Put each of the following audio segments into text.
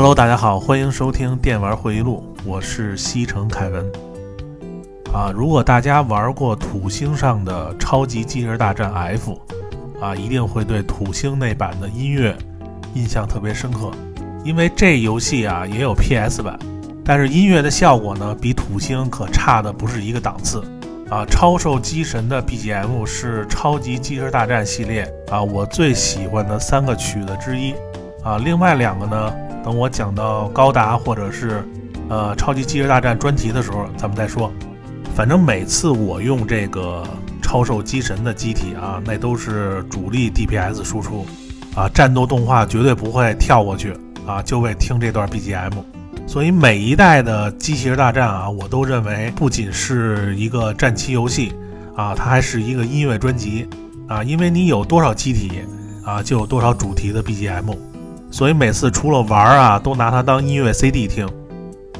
Hello，大家好，欢迎收听电玩回忆录，我是西城凯文。啊，如果大家玩过土星上的超级机器人大战 F，啊，一定会对土星那版的音乐印象特别深刻，因为这游戏啊也有 PS 版，但是音乐的效果呢比土星可差的不是一个档次。啊，超兽机神的 BGM 是超级机器人大战系列啊我最喜欢的三个曲子之一。啊，另外两个呢，等我讲到高达或者是呃超级机器人大战专题的时候，咱们再说。反正每次我用这个超兽机神的机体啊，那都是主力 DPS 输出啊，战斗动画绝对不会跳过去啊，就为听这段 BGM。所以每一代的机器人大战啊，我都认为不仅是一个战棋游戏啊，它还是一个音乐专辑啊，因为你有多少机体啊，就有多少主题的 BGM。所以每次除了玩啊，都拿它当音乐 CD 听。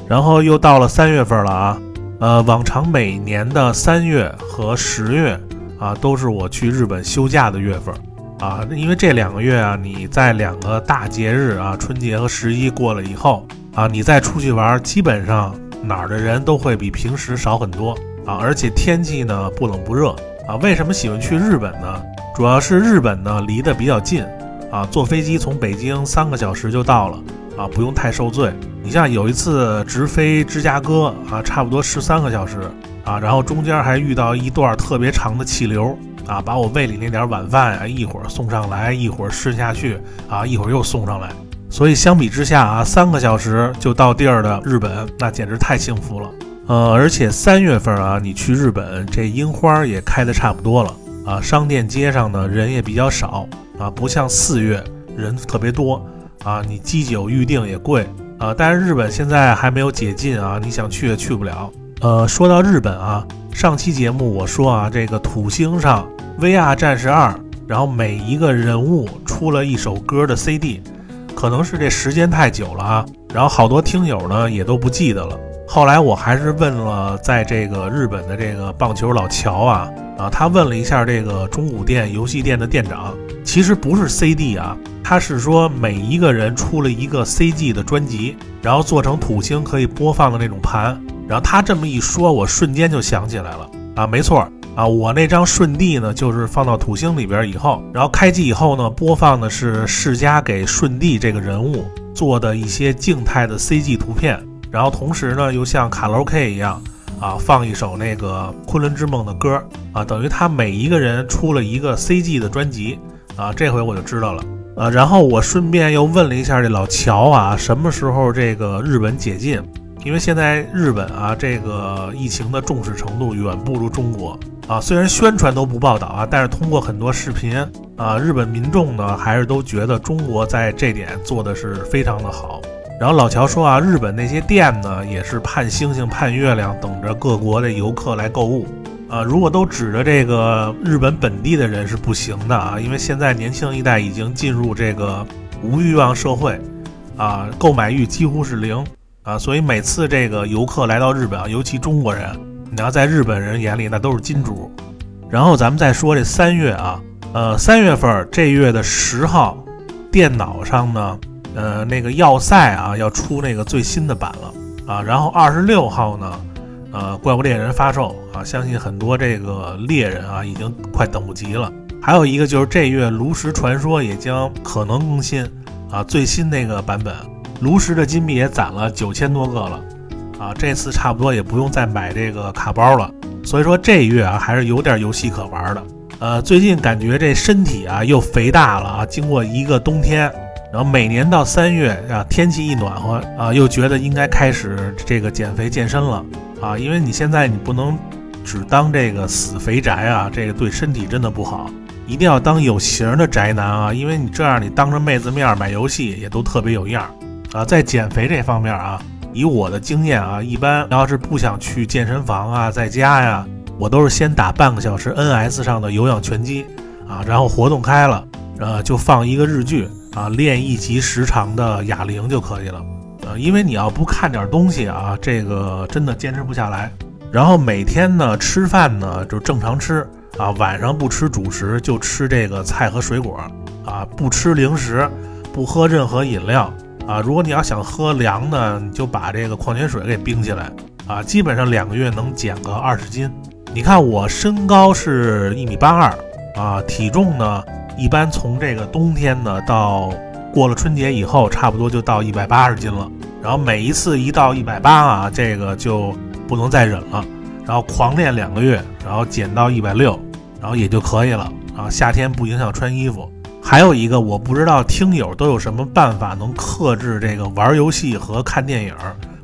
然后又到了三月份了啊，呃，往常每年的三月和十月啊，都是我去日本休假的月份啊，因为这两个月啊，你在两个大节日啊，春节和十一过了以后啊，你再出去玩，基本上哪儿的人都会比平时少很多啊，而且天气呢不冷不热啊。为什么喜欢去日本呢？主要是日本呢离得比较近。啊，坐飞机从北京三个小时就到了，啊，不用太受罪。你像有一次直飞芝加哥，啊，差不多十三个小时，啊，然后中间还遇到一段特别长的气流，啊，把我胃里那点晚饭啊，一会儿送上来，一会儿顺下去，啊，一会儿又送上来。所以相比之下啊，三个小时就到地儿的日本，那简直太幸福了。呃，而且三月份啊，你去日本，这樱花也开的差不多了，啊，商店街上呢人也比较少。啊，不像四月人特别多啊，你机酒预定也贵啊。但是日本现在还没有解禁啊，你想去也去不了。呃，说到日本啊，上期节目我说啊，这个土星上 VR 战士二，然后每一个人物出了一首歌的 CD，可能是这时间太久了啊，然后好多听友呢也都不记得了。后来我还是问了在这个日本的这个棒球老乔啊啊，他问了一下这个中古店游戏店的店长。其实不是 CD 啊，他是说每一个人出了一个 CG 的专辑，然后做成土星可以播放的那种盘。然后他这么一说，我瞬间就想起来了啊，没错啊，我那张顺帝呢，就是放到土星里边以后，然后开机以后呢，播放的是世嘉给顺帝这个人物做的一些静态的 CG 图片，然后同时呢，又像卡拉 OK 一样啊，放一首那个《昆仑之梦》的歌啊，等于他每一个人出了一个 CG 的专辑。啊，这回我就知道了，呃，然后我顺便又问了一下这老乔啊，什么时候这个日本解禁？因为现在日本啊，这个疫情的重视程度远不如中国啊。虽然宣传都不报道啊，但是通过很多视频啊，日本民众呢还是都觉得中国在这点做的是非常的好。然后老乔说啊，日本那些店呢也是盼星星盼月亮，等着各国的游客来购物。啊，如果都指着这个日本本地的人是不行的啊，因为现在年轻一代已经进入这个无欲望社会，啊，购买欲几乎是零啊，所以每次这个游客来到日本啊，尤其中国人，你要在日本人眼里那都是金主。然后咱们再说这三月啊，呃，三月份这月的十号，电脑上呢，呃，那个要塞啊要出那个最新的版了啊，然后二十六号呢。呃，怪物猎人发售啊，相信很多这个猎人啊，已经快等不及了。还有一个就是这月炉石传说也将可能更新啊，最新那个版本，炉石的金币也攒了九千多个了啊，这次差不多也不用再买这个卡包了。所以说这月啊，还是有点游戏可玩的。呃，最近感觉这身体啊又肥大了啊，经过一个冬天，然后每年到三月啊，天气一暖和啊，又觉得应该开始这个减肥健身了。啊，因为你现在你不能只当这个死肥宅啊，这个对身体真的不好，一定要当有型的宅男啊，因为你这样你当着妹子面买游戏也都特别有样啊。在减肥这方面啊，以我的经验啊，一般要是不想去健身房啊，在家呀，我都是先打半个小时 NS 上的有氧拳击啊，然后活动开了，呃，就放一个日剧啊，练一集时长的哑铃就可以了。呃因为你要不看点东西啊，这个真的坚持不下来。然后每天呢吃饭呢就正常吃啊，晚上不吃主食，就吃这个菜和水果啊，不吃零食，不喝任何饮料啊。如果你要想喝凉的，你就把这个矿泉水给冰起来啊。基本上两个月能减个二十斤。你看我身高是一米八二啊，体重呢一般从这个冬天呢到过了春节以后，差不多就到一百八十斤了。然后每一次一到一百八啊，这个就不能再忍了，然后狂练两个月，然后减到一百六，然后也就可以了。啊，夏天不影响穿衣服。还有一个，我不知道听友都有什么办法能克制这个玩游戏和看电影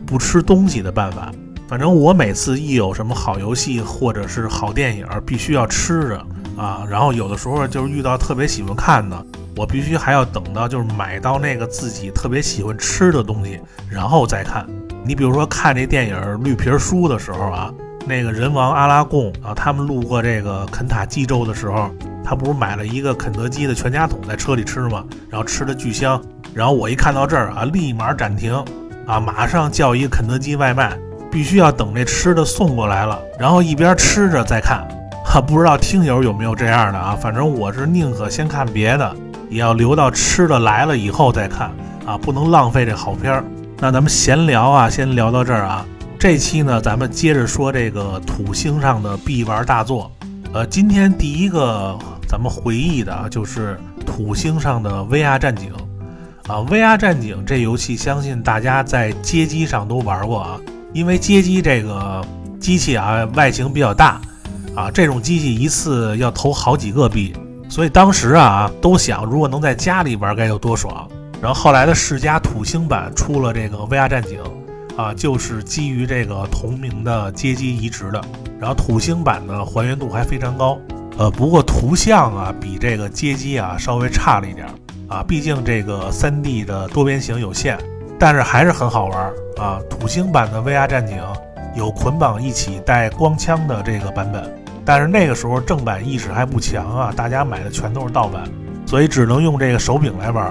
不吃东西的办法。反正我每次一有什么好游戏或者是好电影，必须要吃着啊。然后有的时候就是遇到特别喜欢看的，我必须还要等到就是买到那个自己特别喜欢吃的东西，然后再看。你比如说看这电影《绿皮书》的时候啊，那个人王阿拉贡啊，他们路过这个肯塔基州的时候。他不是买了一个肯德基的全家桶在车里吃吗？然后吃的巨香。然后我一看到这儿啊，立马暂停，啊，马上叫一个肯德基外卖，必须要等这吃的送过来了，然后一边吃着再看。不知道听友有没有这样的啊？反正我是宁可先看别的，也要留到吃的来了以后再看啊，不能浪费这好片儿。那咱们闲聊啊，先聊到这儿啊。这期呢，咱们接着说这个土星上的必玩大作。呃，今天第一个。咱们回忆的啊就是土星上的 VR 战警啊，VR 战警这游戏相信大家在街机上都玩过啊，因为街机这个机器啊外形比较大啊，这种机器一次要投好几个币，所以当时啊都想如果能在家里玩该有多爽。然后后来的世嘉土星版出了这个 VR 战警啊，就是基于这个同名的街机移植的，然后土星版呢还原度还非常高。呃，不过图像啊比这个街机啊稍微差了一点啊，毕竟这个 3D 的多边形有限，但是还是很好玩啊。土星版的 VR 战警有捆绑一起带光枪的这个版本，但是那个时候正版意识还不强啊，大家买的全都是盗版，所以只能用这个手柄来玩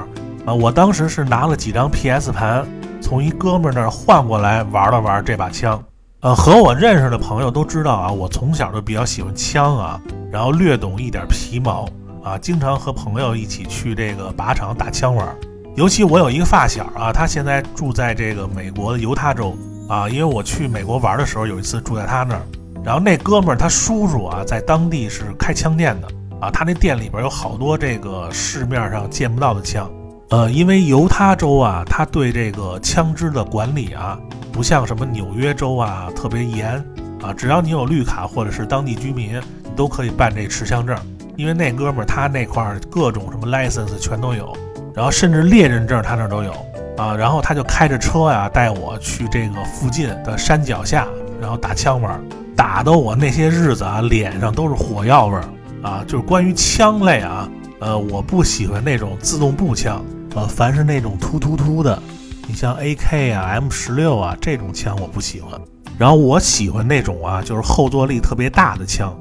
啊。我当时是拿了几张 PS 盘，从一哥们那儿换过来玩了玩这把枪。呃，和我认识的朋友都知道啊，我从小就比较喜欢枪啊。然后略懂一点皮毛啊，经常和朋友一起去这个靶场打枪玩。尤其我有一个发小啊，他现在住在这个美国的犹他州啊。因为我去美国玩的时候，有一次住在他那儿。然后那哥们儿他叔叔啊，在当地是开枪店的啊，他那店里边有好多这个市面上见不到的枪。呃，因为犹他州啊，他对这个枪支的管理啊，不像什么纽约州啊特别严啊，只要你有绿卡或者是当地居民。你都可以办这持枪证，因为那哥们儿他那块儿各种什么 license 全都有，然后甚至猎人证他那都有啊。然后他就开着车呀，带我去这个附近的山脚下，然后打枪玩，打的我那些日子啊，脸上都是火药味儿啊。就是关于枪类啊，呃，我不喜欢那种自动步枪，呃，凡是那种突突突的，你像 AK 啊、M 十六啊这种枪我不喜欢。然后我喜欢那种啊，就是后坐力特别大的枪。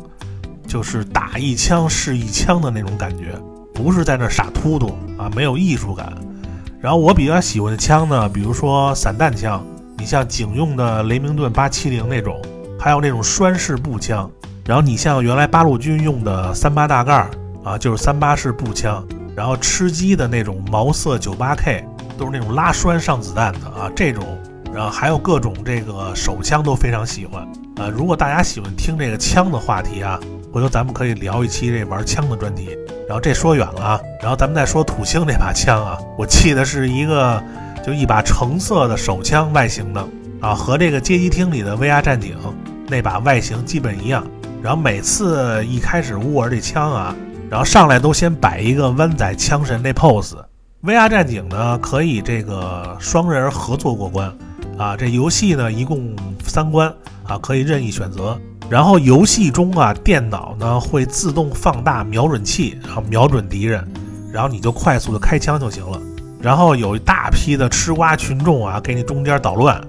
就是打一枪是一枪的那种感觉，不是在那傻突突啊，没有艺术感。然后我比较喜欢的枪呢，比如说散弹枪，你像警用的雷明顿八七零那种，还有那种栓式步枪。然后你像原来八路军用的三八大盖啊，就是三八式步枪。然后吃鸡的那种毛瑟九八 K，都是那种拉栓上子弹的啊，这种。然后还有各种这个手枪都非常喜欢。呃，如果大家喜欢听这个枪的话题啊。回头咱们可以聊一期这玩枪的专题，然后这说远了啊，然后咱们再说土星这把枪啊，我记得是一个就一把橙色的手枪外形的啊，和这个街机厅里的 VR 战警那把外形基本一样。然后每次一开始握着这枪啊，然后上来都先摆一个弯仔枪神那 pose。VR 战警呢可以这个双人合作过关啊，这游戏呢一共三关啊，可以任意选择。然后游戏中啊，电脑呢会自动放大瞄准器，然后瞄准敌人，然后你就快速的开枪就行了。然后有一大批的吃瓜群众啊，给你中间捣乱，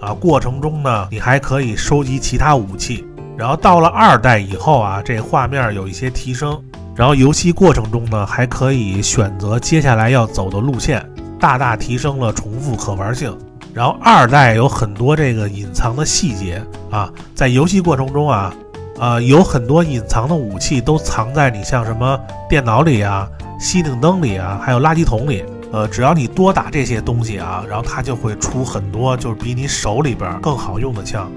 啊，过程中呢，你还可以收集其他武器。然后到了二代以后啊，这画面有一些提升，然后游戏过程中呢，还可以选择接下来要走的路线，大大提升了重复可玩性。然后二代有很多这个隐藏的细节啊，在游戏过程中啊，呃，有很多隐藏的武器都藏在你像什么电脑里啊、吸顶灯里啊，还有垃圾桶里呃，只要你多打这些东西啊，然后它就会出很多就是比你手里边更好用的枪。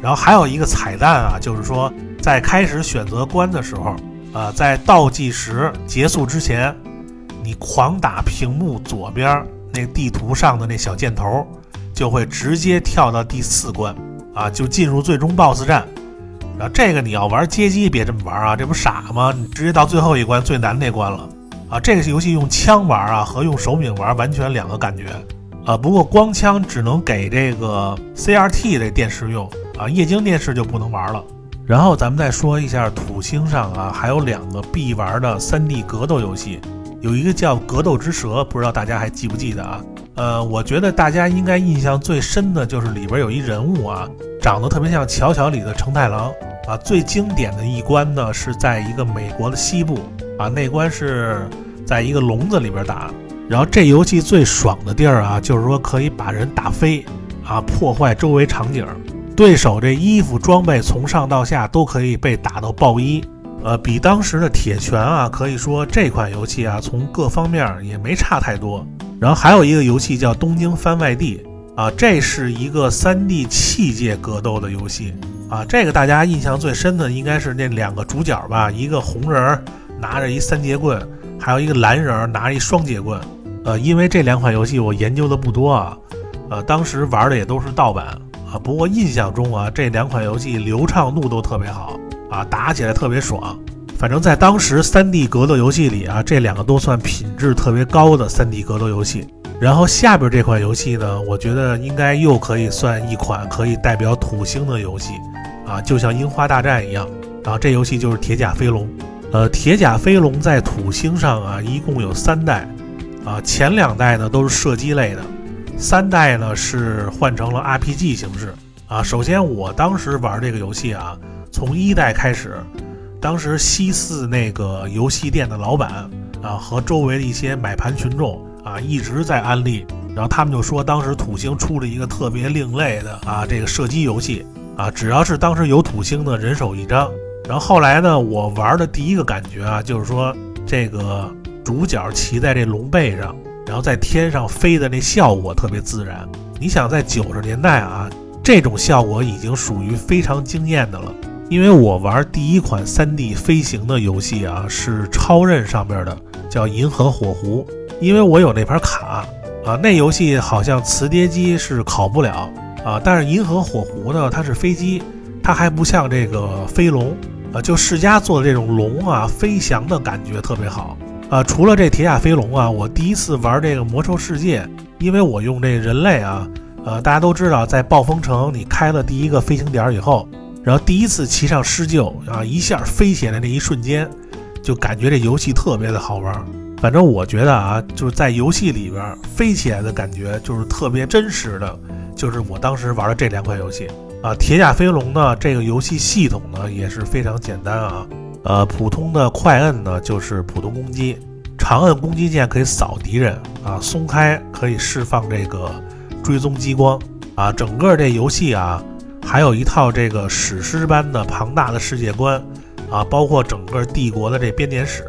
然后还有一个彩蛋啊，就是说在开始选择关的时候，呃，在倒计时结束之前，你狂打屏幕左边那地图上的那小箭头，就会直接跳到第四关啊，就进入最终 BOSS 战。然后这个你要玩街机别这么玩啊，这不傻吗？你直接到最后一关最难那关了。啊，这个游戏用枪玩啊，和用手柄玩完全两个感觉，啊，不过光枪只能给这个 CRT 的电视用啊，液晶电视就不能玩了。然后咱们再说一下土星上啊，还有两个必玩的 3D 格斗游戏，有一个叫《格斗之蛇》，不知道大家还记不记得啊？呃，我觉得大家应该印象最深的就是里边有一人物啊，长得特别像《乔乔》里的承太郎啊。最经典的一关呢，是在一个美国的西部。啊，那关是在一个笼子里边打，然后这游戏最爽的地儿啊，就是说可以把人打飞，啊，破坏周围场景，对手这衣服装备从上到下都可以被打到爆衣，呃，比当时的铁拳啊，可以说这款游戏啊，从各方面也没差太多。然后还有一个游戏叫《东京番外地》，啊，这是一个 3D 器械格斗的游戏，啊，这个大家印象最深的应该是那两个主角吧，一个红人儿。拿着一三节棍，还有一个蓝人拿着一双节棍，呃，因为这两款游戏我研究的不多啊，呃，当时玩的也都是盗版啊，不过印象中啊，这两款游戏流畅度都特别好啊，打起来特别爽。反正在当时三 D 格斗游戏里啊，这两个都算品质特别高的三 D 格斗游戏。然后下边这款游戏呢，我觉得应该又可以算一款可以代表土星的游戏啊，就像樱花大战一样然啊，这游戏就是铁甲飞龙。呃，铁甲飞龙在土星上啊，一共有三代，啊，前两代呢都是射击类的，三代呢是换成了 RPG 形式啊。首先，我当时玩这个游戏啊，从一代开始，当时西四那个游戏店的老板啊和周围的一些买盘群众啊一直在安利，然后他们就说当时土星出了一个特别另类的啊这个射击游戏啊，只要是当时有土星的人手一张。然后后来呢，我玩的第一个感觉啊，就是说这个主角骑在这龙背上，然后在天上飞的那效果特别自然。你想在九十年代啊，这种效果已经属于非常惊艳的了。因为我玩第一款 3D 飞行的游戏啊，是超任上边的，叫《银河火狐》。因为我有那盘卡啊，那游戏好像磁碟机是考不了啊，但是《银河火狐》呢，它是飞机，它还不像这个飞龙。啊，就世嘉做的这种龙啊，飞翔的感觉特别好啊。除了这铁甲飞龙啊，我第一次玩这个魔兽世界，因为我用这人类啊，呃，大家都知道，在暴风城你开了第一个飞行点以后，然后第一次骑上狮鹫啊，一下飞起来那一瞬间，就感觉这游戏特别的好玩。反正我觉得啊，就是在游戏里边飞起来的感觉就是特别真实的，就是我当时玩的这两款游戏。啊，铁甲飞龙呢？这个游戏系统呢也是非常简单啊。呃，普通的快摁呢就是普通攻击，长摁攻击键可以扫敌人啊，松开可以释放这个追踪激光啊。整个这游戏啊，还有一套这个史诗般的庞大的世界观啊，包括整个帝国的这编年史。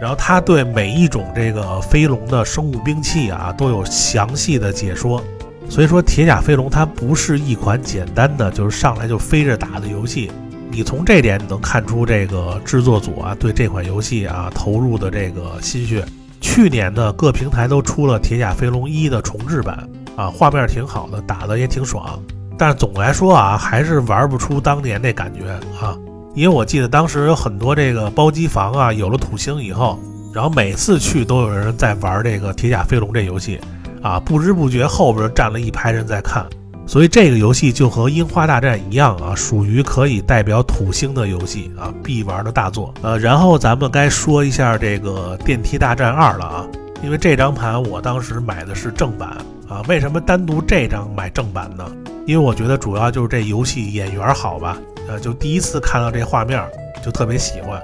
然后它对每一种这个飞龙的生物兵器啊都有详细的解说。所以说，铁甲飞龙它不是一款简单的就是上来就飞着打的游戏。你从这点你能看出这个制作组啊对这款游戏啊投入的这个心血。去年的各平台都出了铁甲飞龙一的重置版啊，画面挺好的，打的也挺爽。但是总来说啊，还是玩不出当年那感觉啊。因为我记得当时有很多这个包机房啊，有了土星以后，然后每次去都有人在玩这个铁甲飞龙这游戏。啊，不知不觉后边站了一排人在看，所以这个游戏就和《樱花大战》一样啊，属于可以代表土星的游戏啊，必玩的大作。呃，然后咱们该说一下这个《电梯大战二》了啊，因为这张盘我当时买的是正版啊。为什么单独这张买正版呢？因为我觉得主要就是这游戏演员好吧，呃，就第一次看到这画面就特别喜欢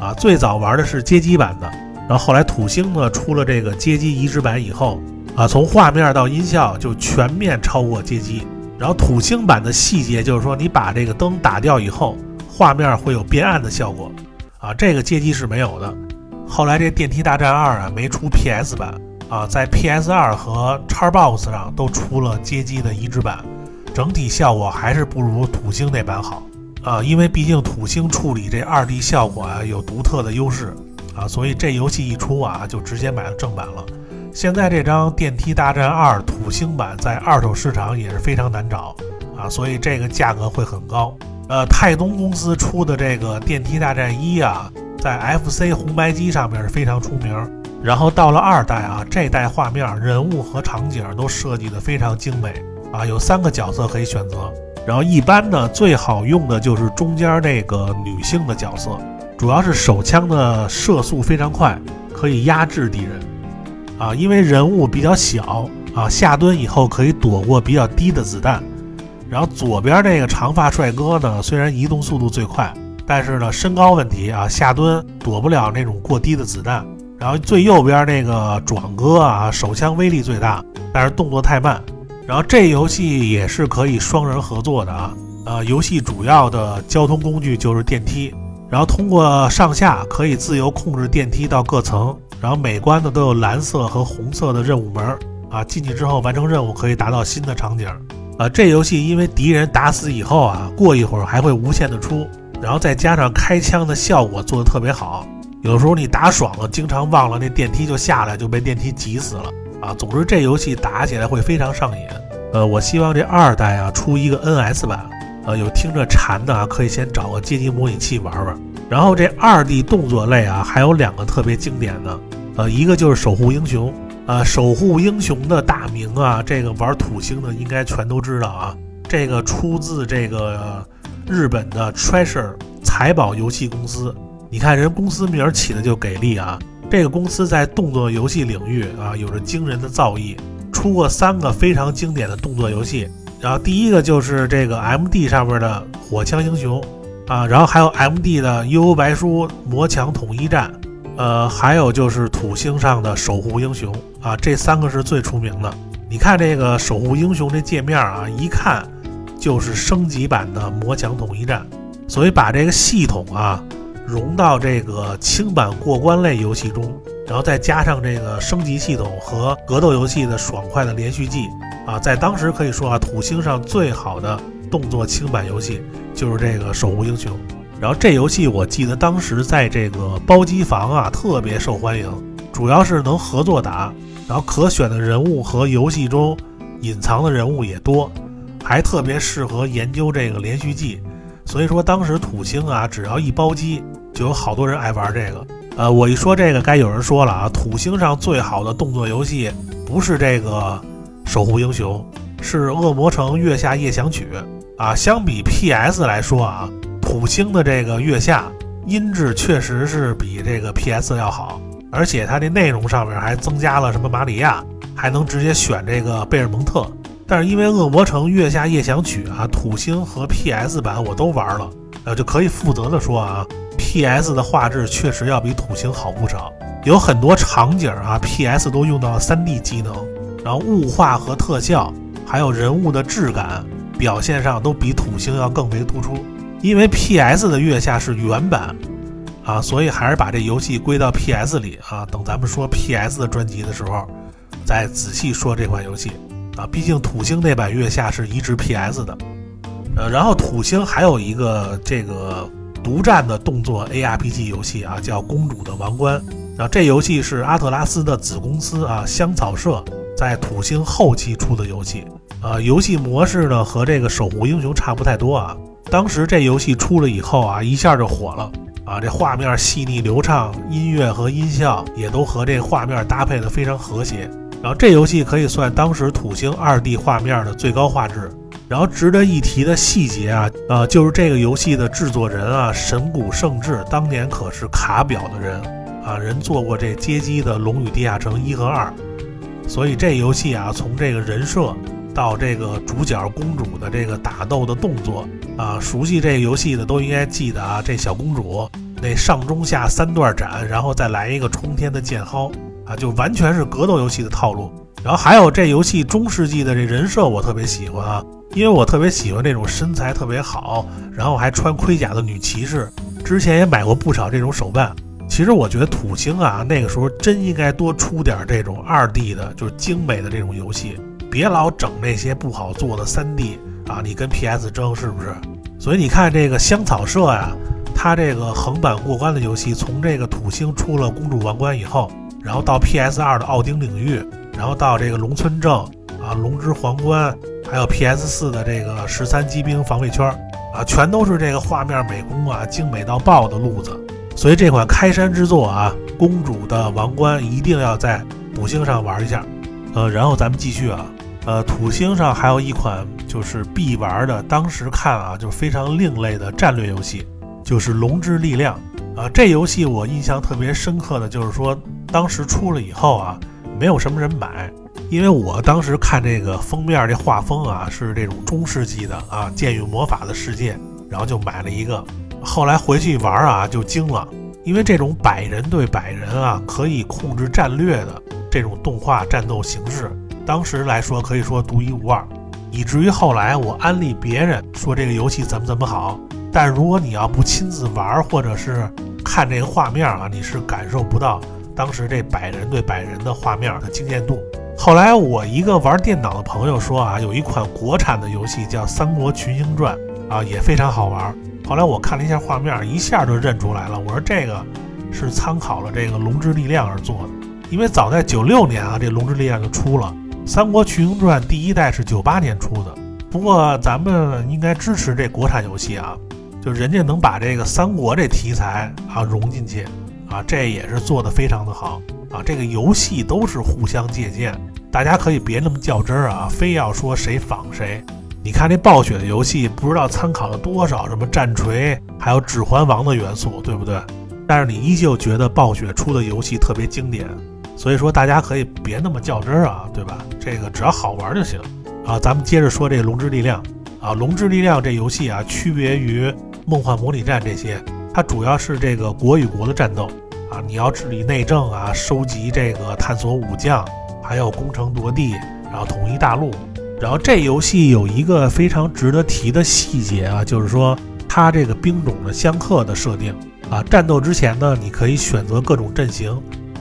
啊。最早玩的是街机版的，然后后来土星呢出了这个街机移植版以后。啊，从画面到音效就全面超过街机。然后土星版的细节就是说，你把这个灯打掉以后，画面会有变暗的效果。啊，这个街机是没有的。后来这电梯大战二啊没出 PS 版，啊，在 PS 二和 Xbox 上都出了街机的移植版，整体效果还是不如土星那版好啊，因为毕竟土星处理这二 D 效果啊有独特的优势啊，所以这游戏一出啊就直接买了正版了。现在这张《电梯大战二》土星版在二手市场也是非常难找啊，所以这个价格会很高。呃，泰东公司出的这个《电梯大战一》啊，在 FC 红白机上面是非常出名。然后到了二代啊，这代画面、人物和场景都设计得非常精美啊，有三个角色可以选择。然后一般呢，最好用的就是中间那个女性的角色，主要是手枪的射速非常快，可以压制敌人。啊，因为人物比较小啊，下蹲以后可以躲过比较低的子弹。然后左边这个长发帅哥呢，虽然移动速度最快，但是呢身高问题啊，下蹲躲不了那种过低的子弹。然后最右边那个壮哥啊，手枪威力最大，但是动作太慢。然后这游戏也是可以双人合作的啊。呃，游戏主要的交通工具就是电梯，然后通过上下可以自由控制电梯到各层。然后每关呢都有蓝色和红色的任务门啊，进去之后完成任务可以达到新的场景。啊，这游戏因为敌人打死以后啊，过一会儿还会无限的出，然后再加上开枪的效果做的特别好，有时候你打爽了，经常忘了那电梯就下来就被电梯挤死了啊。总之这游戏打起来会非常上瘾。呃，我希望这二代啊出一个 NS 版，呃，有听着馋的啊可以先找个街机模拟器玩玩。然后这二 D 动作类啊还有两个特别经典的。呃，一个就是守护英雄，呃，守护英雄的大名啊，这个玩土星的应该全都知道啊。这个出自这个日本的 Treasure 财宝游戏公司，你看人公司名起的就给力啊。这个公司在动作游戏领域啊，有着惊人的造诣，出过三个非常经典的动作游戏。然后第一个就是这个 MD 上面的火枪英雄啊，然后还有 MD 的幽游白书魔墙统一战。呃，还有就是土星上的守护英雄啊，这三个是最出名的。你看这个守护英雄这界面啊，一看就是升级版的魔墙统一战。所以把这个系统啊融到这个轻版过关类游戏中，然后再加上这个升级系统和格斗游戏的爽快的连续技啊，在当时可以说啊，土星上最好的动作轻版游戏就是这个守护英雄。然后这游戏我记得当时在这个包机房啊特别受欢迎，主要是能合作打，然后可选的人物和游戏中隐藏的人物也多，还特别适合研究这个连续技。所以说当时土星啊，只要一包机，就有好多人爱玩这个。呃，我一说这个，该有人说了啊，土星上最好的动作游戏不是这个守护英雄，是恶魔城月下夜想曲啊。相比 PS 来说啊。土星的这个月下音质确实是比这个 PS 要好，而且它这内容上面还增加了什么马里亚，还能直接选这个贝尔蒙特。但是因为恶魔城月下夜想曲啊，土星和 PS 版我都玩了，呃，就可以负责的说啊，PS 的画质确实要比土星好不少，有很多场景啊，PS 都用到了 3D 机能，然后雾化和特效，还有人物的质感表现上都比土星要更为突出。因为 PS 的月下是原版，啊，所以还是把这游戏归到 PS 里啊。等咱们说 PS 的专辑的时候，再仔细说这款游戏啊。毕竟土星那版月下是移植 PS 的，呃，然后土星还有一个这个独占的动作 ARPG 游戏啊，叫《公主的王冠》。然后这游戏是阿特拉斯的子公司啊香草社在土星后期出的游戏，啊，游戏模式呢和这个守护英雄差不太多啊。当时这游戏出了以后啊，一下就火了啊！这画面细腻流畅，音乐和音效也都和这画面搭配的非常和谐。然后这游戏可以算当时土星二 D 画面的最高画质。然后值得一提的细节啊，呃，就是这个游戏的制作人啊，神谷圣治当年可是卡表的人啊，人做过这街机的《龙与地下城》一和二，所以这游戏啊，从这个人设。到这个主角公主的这个打斗的动作啊，熟悉这个游戏的都应该记得啊，这小公主那上中下三段斩，然后再来一个冲天的剑薅啊，就完全是格斗游戏的套路。然后还有这游戏中世纪的这人设，我特别喜欢啊，因为我特别喜欢这种身材特别好，然后还穿盔甲的女骑士。之前也买过不少这种手办其实我觉得土星啊，那个时候真应该多出点这种二 D 的，就是精美的这种游戏，别老整那些不好做的三 D 啊，你跟 PS 争是不是？所以你看这个香草社呀，它这个横版过关的游戏，从这个土星出了公主王冠以后，然后到 PS 二的奥丁领域，然后到这个龙村镇啊，龙之皇冠，还有 PS 四的这个十三机兵防卫圈啊，全都是这个画面美工啊精美到爆的路子。所以这款开山之作啊，公主的王冠一定要在土星上玩一下。呃，然后咱们继续啊。呃，土星上还有一款就是必玩的，当时看啊就是非常另类的战略游戏，就是《龙之力量》啊。这游戏我印象特别深刻的就是说，当时出了以后啊，没有什么人买，因为我当时看这个封面这画风啊是这种中世纪的啊剑与魔法的世界，然后就买了一个。后来回去玩啊就惊了，因为这种百人对百人啊可以控制战略的这种动画战斗形式。当时来说可以说独一无二，以至于后来我安利别人说这个游戏怎么怎么好，但如果你要不亲自玩或者是看这个画面啊，你是感受不到当时这百人对百人的画面的惊艳度。后来我一个玩电脑的朋友说啊，有一款国产的游戏叫《三国群英传》啊，也非常好玩。后来我看了一下画面，一下就认出来了。我说这个是参考了这个《龙之力量》而做的，因为早在九六年啊，这《龙之力量》就出了。《三国群英传》第一代是九八年出的，不过咱们应该支持这国产游戏啊，就人家能把这个三国这题材啊融进去啊，这也是做的非常的好啊。这个游戏都是互相借鉴，大家可以别那么较真儿啊，非要说谁仿谁。你看这暴雪的游戏，不知道参考了多少什么战锤，还有指环王的元素，对不对？但是你依旧觉得暴雪出的游戏特别经典。所以说，大家可以别那么较真儿啊，对吧？这个只要好玩就行啊。咱们接着说这《龙之力量》啊，《龙之力量》这游戏啊，区别于《梦幻模拟战》这些，它主要是这个国与国的战斗啊，你要治理内政啊，收集这个探索武将，还有攻城夺地，然后统一大陆。然后这游戏有一个非常值得提的细节啊，就是说它这个兵种的相克的设定啊，战斗之前呢，你可以选择各种阵型。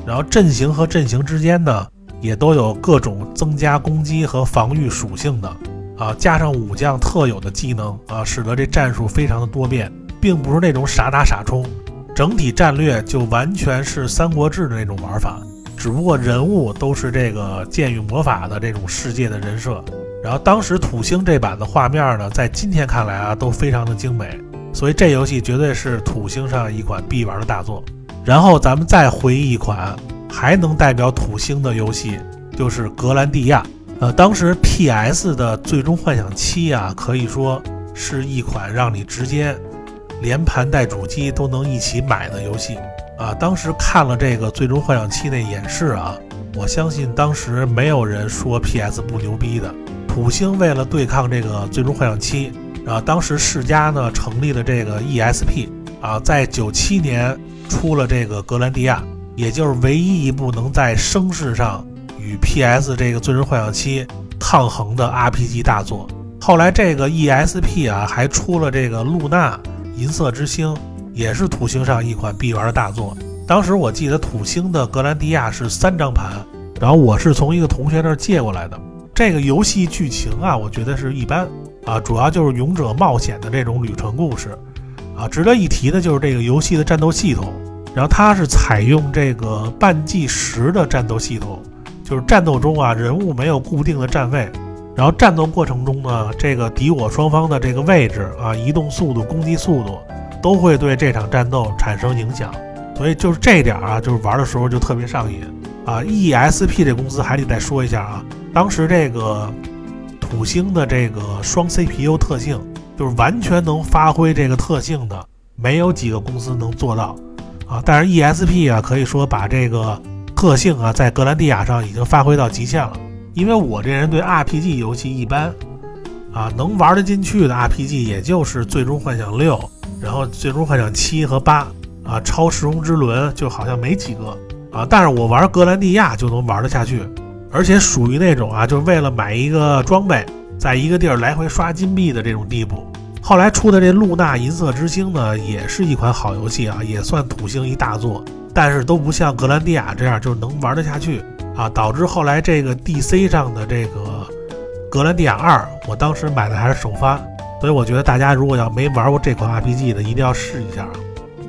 然后阵型和阵型之间呢，也都有各种增加攻击和防御属性的啊，加上武将特有的技能啊，使得这战术非常的多变，并不是那种傻打傻冲，整体战略就完全是《三国志》的那种玩法，只不过人物都是这个剑与魔法的这种世界的人设。然后当时土星这版的画面呢，在今天看来啊，都非常的精美，所以这游戏绝对是土星上一款必玩的大作。然后咱们再回忆一款还能代表土星的游戏，就是《格兰蒂亚》。呃，当时 PS 的《最终幻想七》啊，可以说是一款让你直接连盘带主机都能一起买的游戏啊。当时看了这个《最终幻想七》那演示啊，我相信当时没有人说 PS 不牛逼的。土星为了对抗这个《最终幻想七》，啊，当时世嘉呢成立了这个 ESP 啊，在九七年。出了这个《格兰蒂亚》，也就是唯一一部能在声势上与 PS 这个《最终幻想七》抗衡的 RPG 大作。后来这个 ESP 啊，还出了这个《露娜：银色之星》，也是土星上一款必玩的大作。当时我记得土星的《格兰蒂亚》是三张盘，然后我是从一个同学那儿借过来的。这个游戏剧情啊，我觉得是一般啊，主要就是勇者冒险的这种旅程故事。啊，值得一提的就是这个游戏的战斗系统，然后它是采用这个半计时的战斗系统，就是战斗中啊人物没有固定的站位，然后战斗过程中呢，这个敌我双方的这个位置啊、移动速度、攻击速度都会对这场战斗产生影响，所以就是这点啊，就是玩的时候就特别上瘾啊。ESP 这公司还得再说一下啊，当时这个土星的这个双 CPU 特性。就是完全能发挥这个特性的，没有几个公司能做到啊。但是 ESP 啊，可以说把这个特性啊，在格兰蒂亚上已经发挥到极限了。因为我这人对 RPG 游戏一般啊，能玩得进去的 RPG 也就是《最终幻想六》，然后《最终幻想七》和八啊，《超时空之轮》就好像没几个啊。但是我玩格兰蒂亚就能玩得下去，而且属于那种啊，就是为了买一个装备。在一个地儿来回刷金币的这种地步，后来出的这《露娜银色之星》呢，也是一款好游戏啊，也算土星一大作，但是都不像格兰蒂亚这样就能玩得下去。啊，导致后来这个 DC 上的这个格兰蒂亚二，我当时买的还是首发，所以我觉得大家如果要没玩过这款 RPG 的，一定要试一下。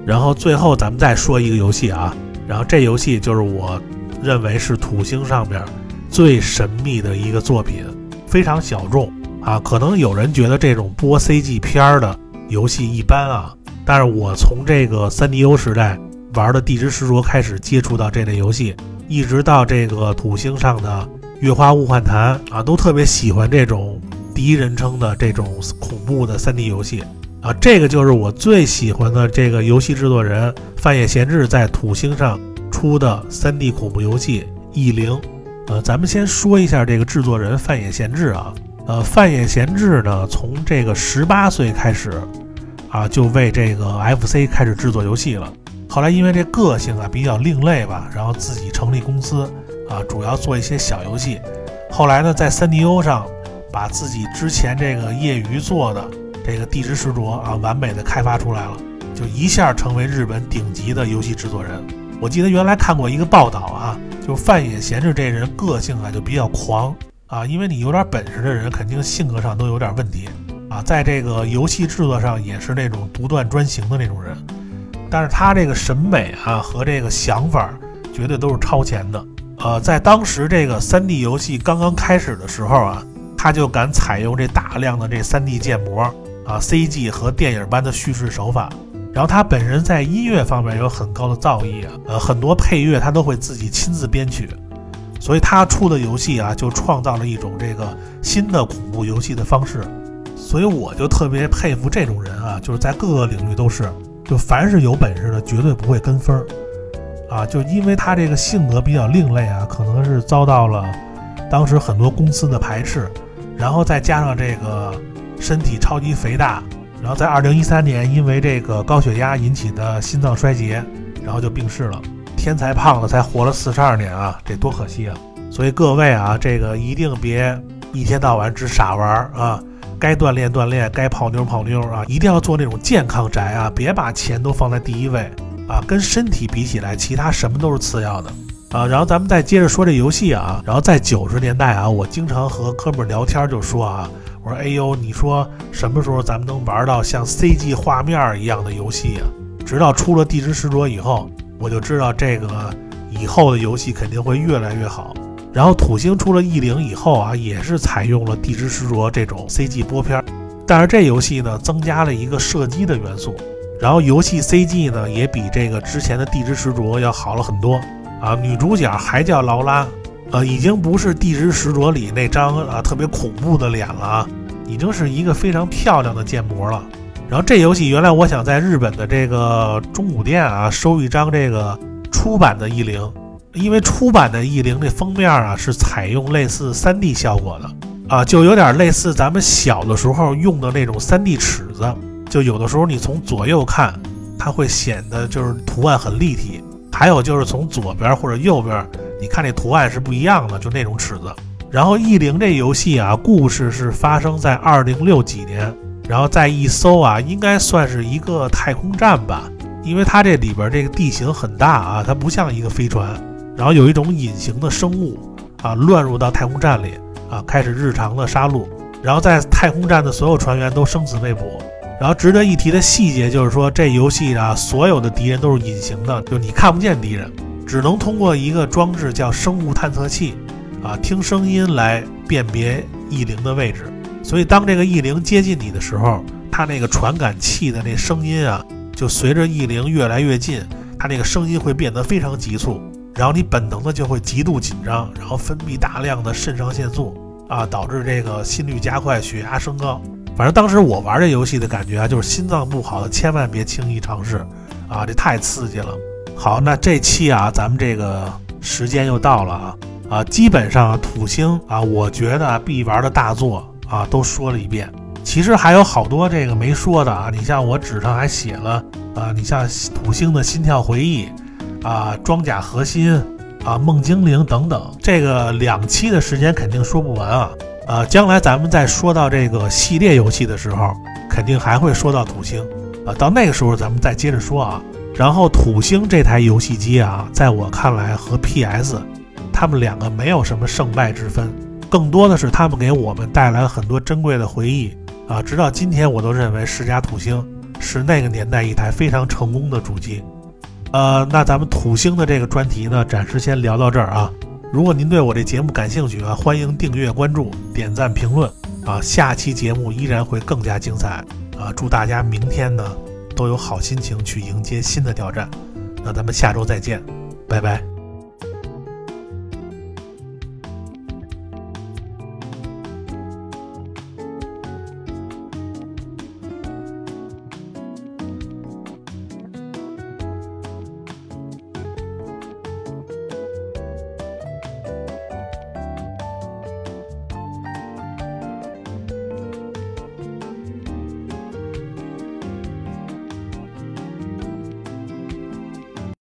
然后最后咱们再说一个游戏啊，然后这游戏就是我认为是土星上面最神秘的一个作品，非常小众。啊，可能有人觉得这种播 CG 片儿的游戏一般啊，但是我从这个 3DO 时代玩的《地之实着》开始接触到这类游戏，一直到这个土星上的《月花物换坛》啊，都特别喜欢这种第一人称的这种恐怖的 3D 游戏啊。这个就是我最喜欢的这个游戏制作人范野贤治在土星上出的 3D 恐怖游戏《异灵》。呃，咱们先说一下这个制作人范野贤治啊。呃，范野贤治呢，从这个十八岁开始，啊，就为这个 FC 开始制作游戏了。后来因为这个性啊比较另类吧，然后自己成立公司，啊，主要做一些小游戏。后来呢，在 3DO 上把自己之前这个业余做的这个《地之实着》啊，完美的开发出来了，就一下成为日本顶级的游戏制作人。我记得原来看过一个报道啊，就范野贤治这人个性啊就比较狂。啊，因为你有点本事的人，肯定性格上都有点问题啊。在这个游戏制作上，也是那种独断专行的那种人。但是他这个审美啊和这个想法，绝对都是超前的。呃，在当时这个 3D 游戏刚刚开始的时候啊，他就敢采用这大量的这 3D 建模啊、CG 和电影般的叙事手法。然后他本人在音乐方面有很高的造诣啊，呃，很多配乐他都会自己亲自编曲。所以他出的游戏啊，就创造了一种这个新的恐怖游戏的方式。所以我就特别佩服这种人啊，就是在各个领域都是，就凡是有本事的，绝对不会跟风儿啊。就因为他这个性格比较另类啊，可能是遭到了当时很多公司的排斥，然后再加上这个身体超级肥大，然后在二零一三年因为这个高血压引起的心脏衰竭，然后就病逝了。天才胖子才活了四十二年啊，这多可惜啊！所以各位啊，这个一定别一天到晚只傻玩啊，该锻炼锻炼，该泡妞泡妞啊，一定要做那种健康宅啊，别把钱都放在第一位啊，跟身体比起来，其他什么都是次要的啊。然后咱们再接着说这游戏啊，然后在九十年代啊，我经常和哥们聊天就说啊，我说哎呦，你说什么时候咱们能玩到像 CG 画面一样的游戏啊？直到出了《地之实着》以后。我就知道这个以后的游戏肯定会越来越好。然后土星出了异灵以后啊，也是采用了地之实着这种 CG 播片，但是这游戏呢增加了一个射击的元素，然后游戏 CG 呢也比这个之前的地之实着要好了很多啊。女主角还叫劳拉，呃，已经不是地之实着里那张啊特别恐怖的脸了啊，已经是一个非常漂亮的建模了。然后这游戏原来我想在日本的这个中古店啊收一张这个出版的异灵，因为出版的异灵这封面啊是采用类似 3D 效果的啊，就有点类似咱们小的时候用的那种 3D 尺子，就有的时候你从左右看，它会显得就是图案很立体；还有就是从左边或者右边，你看这图案是不一样的，就那种尺子。然后异灵这游戏啊，故事是发生在二零六几年。然后在一艘啊，应该算是一个太空站吧，因为它这里边这个地形很大啊，它不像一个飞船。然后有一种隐形的生物啊，乱入到太空站里啊，开始日常的杀戮。然后在太空站的所有船员都生死未卜。然后值得一提的细节就是说，这游戏啊，所有的敌人都是隐形的，就你看不见敌人，只能通过一个装置叫生物探测器啊，听声音来辨别异灵的位置。所以，当这个异灵接近你的时候，它那个传感器的那声音啊，就随着异灵越来越近，它那个声音会变得非常急促，然后你本能的就会极度紧张，然后分泌大量的肾上腺素啊，导致这个心率加快、血压升高。反正当时我玩这游戏的感觉啊，就是心脏不好的千万别轻易尝试啊，这太刺激了。好，那这期啊，咱们这个时间又到了啊啊，基本上土星啊，我觉得必玩的大作。啊，都说了一遍，其实还有好多这个没说的啊。你像我纸上还写了啊，你像土星的心跳回忆啊，装甲核心啊，梦精灵等等，这个两期的时间肯定说不完啊。呃，将来咱们再说到这个系列游戏的时候，肯定还会说到土星啊。到那个时候咱们再接着说啊。然后土星这台游戏机啊，在我看来和 PS，他们两个没有什么胜败之分，更多的是他们给我们带来了很多珍贵的回忆啊。直到今天，我都认为世嘉土星是那个年代一台非常成功的主机。呃，那咱们土星的这个专题呢，暂时先聊到这儿啊。如果您对我这节目感兴趣啊，欢迎订阅、关注、点赞、评论啊。下期节目依然会更加精彩啊！祝大家明天呢都有好心情去迎接新的挑战。那咱们下周再见，拜拜。